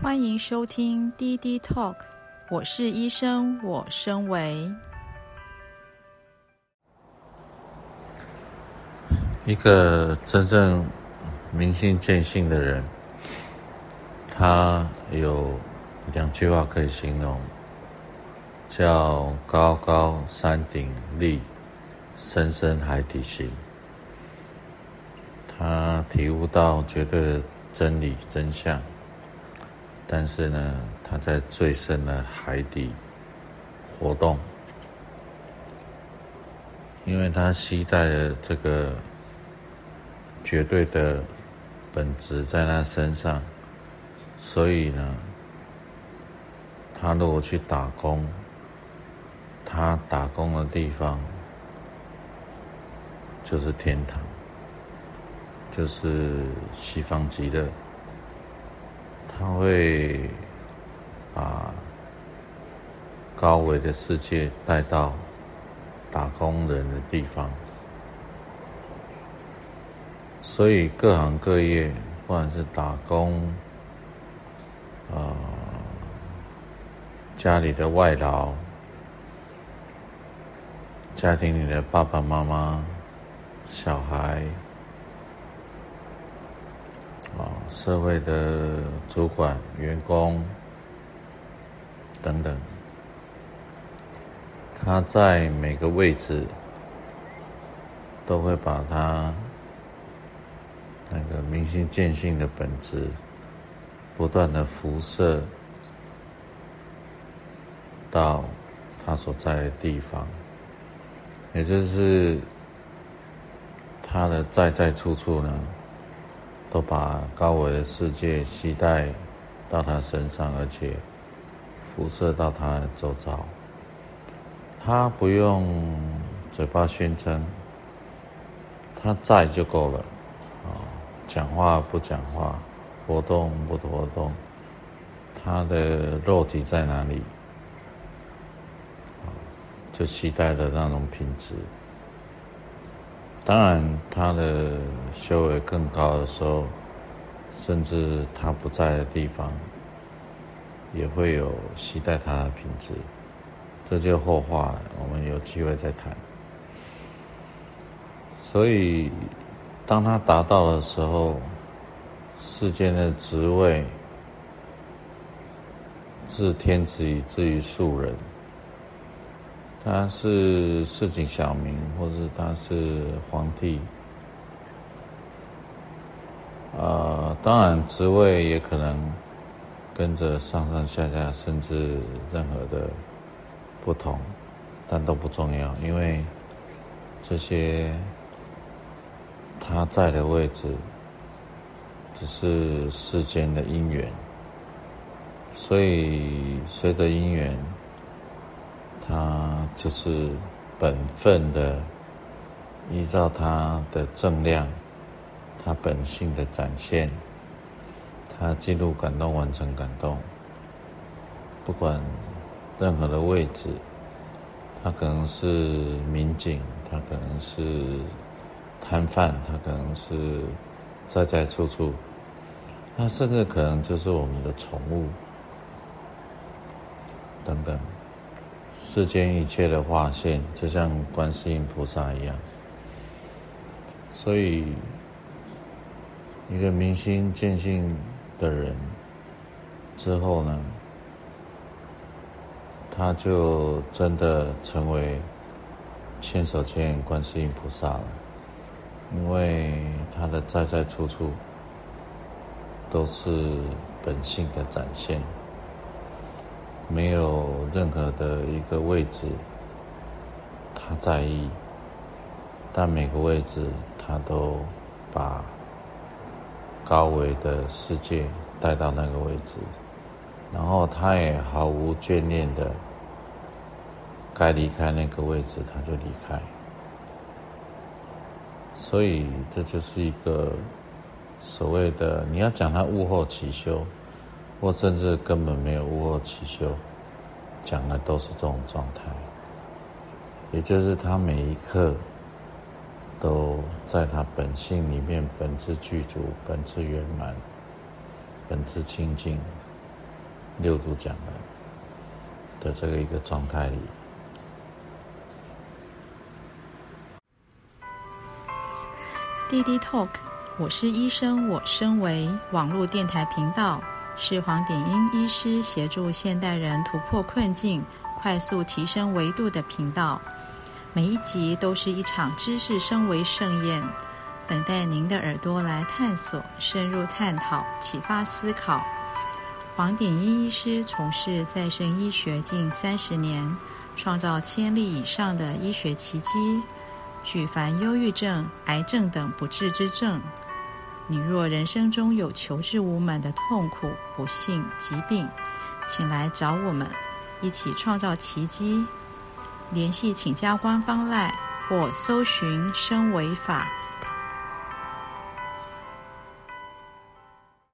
欢迎收听滴滴 Talk，我是医生，我身为一个真正明心见性的人，他有两句话可以形容，叫高高山顶立，深深海底行。他体悟到绝对的真理真相。但是呢，他在最深的海底活动，因为他携带了这个绝对的本质在他身上，所以呢，他如果去打工，他打工的地方就是天堂，就是西方极乐。他会把高维的世界带到打工人的地方，所以各行各业，不管是打工，啊、呃，家里的外劳，家庭里的爸爸妈妈，小孩。啊，社会的主管、员工等等，他在每个位置都会把他那个明心见性的本质不断的辐射到他所在的地方，也就是他的在在处处呢。都把高维的世界携带到他身上，而且辐射到他的周遭。他不用嘴巴宣称，他在就够了。啊，讲话不讲话，活动不活动，他的肉体在哪里，就期待的那种品质。当然，他的修为更高的时候，甚至他不在的地方，也会有携带他的品质。这就后话，我们有机会再谈。所以，当他达到的时候，世间的职位，自天子以至于庶人。他是市井小民，或是他是皇帝，呃，当然职位也可能跟着上上下下，甚至任何的不同，但都不重要，因为这些他在的位置只是世间的因缘，所以随着因缘。他就是本分的，依照他的正量，他本性的展现，他进入感动，完成感动。不管任何的位置，他可能是民警，他可能是摊贩，他可能是在在处处，他甚至可能就是我们的宠物，等等。世间一切的化现，就像观世音菩萨一样。所以，一个明心见性的人之后呢，他就真的成为千手千眼观世音菩萨了，因为他的在在处处都是本性的展现。没有任何的一个位置，他在意，但每个位置他都把高维的世界带到那个位置，然后他也毫无眷恋的，该离开那个位置他就离开，所以这就是一个所谓的你要讲他悟后起修。或甚至根本没有悟后起修，讲的都是这种状态，也就是他每一刻都在他本性里面，本质具足，本质圆满，本质清净，六祖讲的的这个一个状态里。滴滴 Talk，我是医生，我身为网络电台频道，是黄鼎英医师协助现代人突破困境、快速提升维度的频道。每一集都是一场知识升维盛宴，等待您的耳朵来探索、深入探讨、启发思考。黄鼎英医师从事再生医学近三十年，创造千例以上的医学奇迹。举凡忧郁症、癌症等不治之症，你若人生中有求知无门的痛苦、不幸、疾病，请来找我们，一起创造奇迹。联系请加官方 LINE 或搜寻“生维法”，